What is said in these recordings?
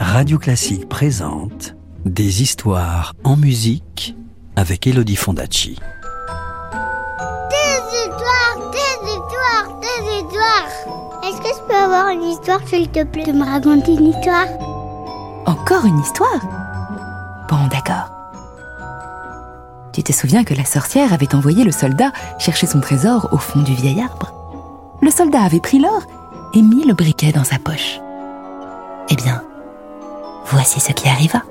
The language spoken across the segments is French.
Radio Classique présente Des histoires en musique avec Elodie Fondacci. Des histoires, des histoires, des histoires. Est-ce que je peux avoir une histoire, s'il te plaît, de me raconter une histoire? Encore une histoire? Bon, d'accord. Tu te souviens que la sorcière avait envoyé le soldat chercher son trésor au fond du vieil arbre? Le soldat avait pris l'or et mis le briquet dans sa poche. Eh bien, voici ce qui arriva.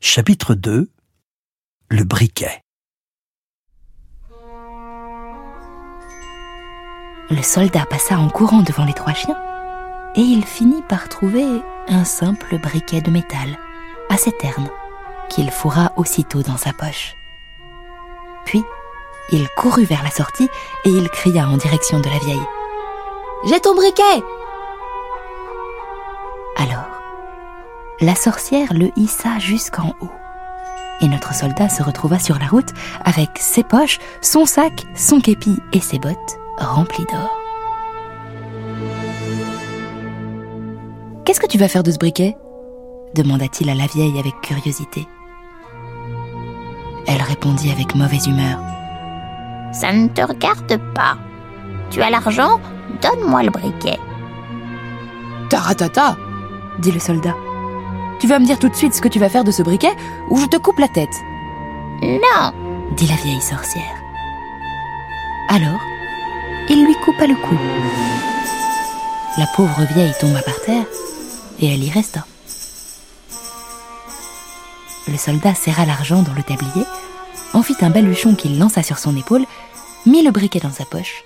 Chapitre 2 Le briquet. Le soldat passa en courant devant les trois chiens et il finit par trouver un simple briquet de métal, assez terne, qu'il fourra aussitôt dans sa poche. Puis, il courut vers la sortie et il cria en direction de la vieille. J'ai ton briquet Alors, la sorcière le hissa jusqu'en haut. Et notre soldat se retrouva sur la route avec ses poches, son sac, son képi et ses bottes remplies d'or. Qu'est-ce que tu vas faire de ce briquet? demanda-t-il à la vieille avec curiosité. Elle répondit avec mauvaise humeur. Ça ne te regarde pas. Tu as l'argent Donne-moi le briquet. Taratata dit le soldat. Tu vas me dire tout de suite ce que tu vas faire de ce briquet ou je te coupe la tête. Non, dit la vieille sorcière. Alors, il lui coupa le cou. La pauvre vieille tomba par terre et elle y resta. Le soldat serra l'argent dans le tablier, en fit un baluchon qu'il lança sur son épaule, mit le briquet dans sa poche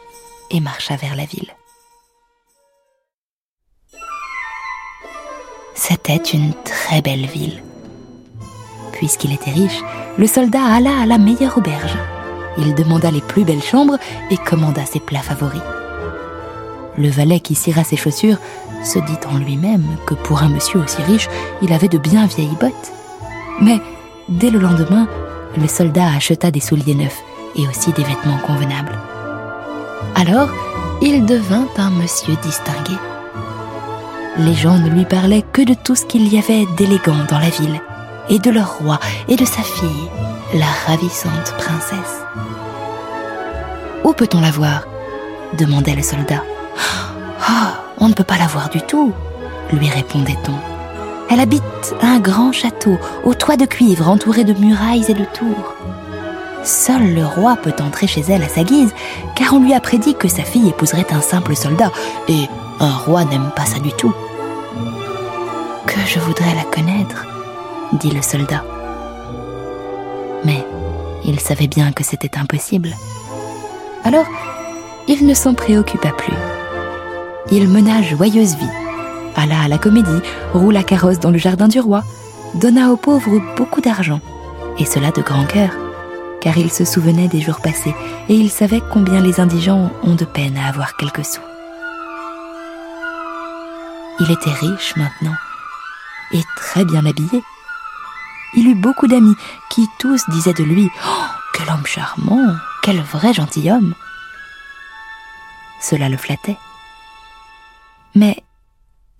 et marcha vers la ville. C'était une très belle ville. Puisqu'il était riche, le soldat alla à la meilleure auberge. Il demanda les plus belles chambres et commanda ses plats favoris. Le valet qui cira ses chaussures se dit en lui-même que pour un monsieur aussi riche, il avait de bien vieilles bottes. Mais dès le lendemain, le soldat acheta des souliers neufs et aussi des vêtements convenables. Alors, il devint un monsieur distingué. Les gens ne lui parlaient que de tout ce qu'il y avait d'élégant dans la ville, et de leur roi et de sa fille, la ravissante princesse. Où peut-on la voir? demandait le soldat. Oh, on ne peut pas la voir du tout, lui répondait-on. Elle habite un grand château au toit de cuivre entouré de murailles et de tours. Seul le roi peut entrer chez elle à sa guise, car on lui a prédit que sa fille épouserait un simple soldat, et un roi n'aime pas ça du tout. Que je voudrais la connaître, dit le soldat. Mais il savait bien que c'était impossible. Alors, il ne s'en préoccupa plus. Il mena joyeuse vie, alla à la comédie, roula carrosse dans le jardin du roi, donna aux pauvres beaucoup d'argent, et cela de grand cœur, car il se souvenait des jours passés, et il savait combien les indigents ont de peine à avoir quelques sous. Il était riche maintenant, et très bien habillé. Il eut beaucoup d'amis qui tous disaient de lui Oh, quel homme charmant, quel vrai gentilhomme Cela le flattait. Mais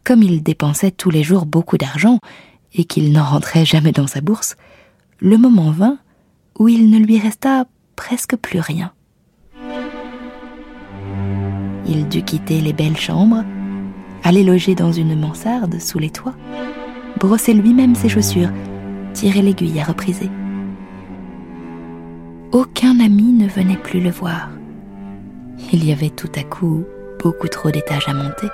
comme il dépensait tous les jours beaucoup d'argent et qu'il n'en rentrait jamais dans sa bourse, le moment vint où il ne lui resta presque plus rien. Il dut quitter les belles chambres, aller loger dans une mansarde sous les toits, brosser lui-même ses chaussures, tirer l'aiguille à repriser. Aucun ami ne venait plus le voir. Il y avait tout à coup beaucoup trop d'étages à monter.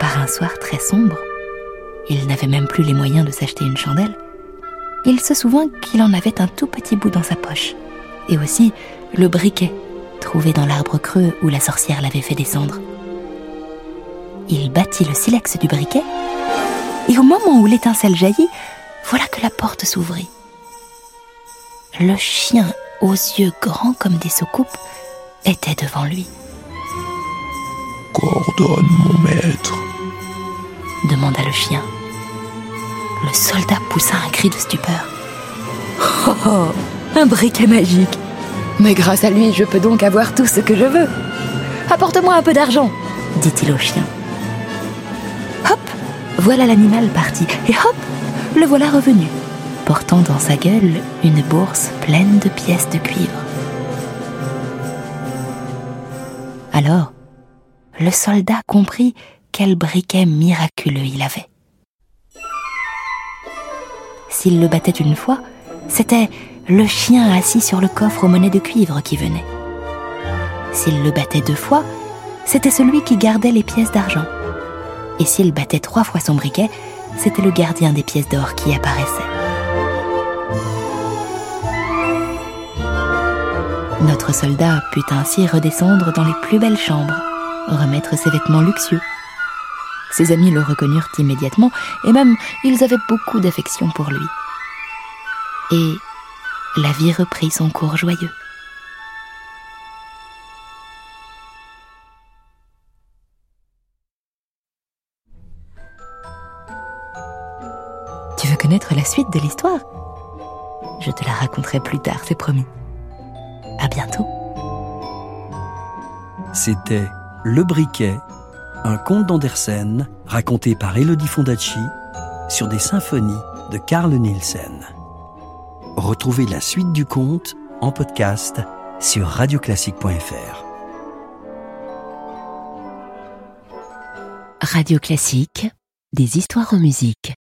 Par un soir très sombre, il n'avait même plus les moyens de s'acheter une chandelle. Il se souvint qu'il en avait un tout petit bout dans sa poche, et aussi le briquet trouvé dans l'arbre creux où la sorcière l'avait fait descendre. Il battit le silex du briquet, et au moment où l'étincelle jaillit, voilà que la porte s'ouvrit. Le chien, aux yeux grands comme des soucoupes, était devant lui. Qu'ordonne mon maître demanda le chien. Le soldat poussa un cri de stupeur. Oh, oh un briquet magique Mais grâce à lui, je peux donc avoir tout ce que je veux. Apporte-moi un peu d'argent, dit-il au chien. Hop, voilà l'animal parti, et hop, le voilà revenu, portant dans sa gueule une bourse pleine de pièces de cuivre. Alors, le soldat comprit quel briquet miraculeux il avait. S'il le battait une fois, c'était le chien assis sur le coffre aux monnaies de cuivre qui venait. S'il le battait deux fois, c'était celui qui gardait les pièces d'argent. Et s'il battait trois fois son briquet, c'était le gardien des pièces d'or qui apparaissait. Notre soldat put ainsi redescendre dans les plus belles chambres, remettre ses vêtements luxueux. Ses amis le reconnurent immédiatement et même ils avaient beaucoup d'affection pour lui. Et la vie reprit son cours joyeux. Tu veux connaître la suite de l'histoire? Je te la raconterai plus tard, c'est promis. À bientôt. C'était Le Briquet, un conte d'Andersen raconté par Elodie Fondacci sur des symphonies de Carl Nielsen. Retrouvez la suite du conte en podcast sur radioclassique.fr. Radio Classique, des histoires en musique.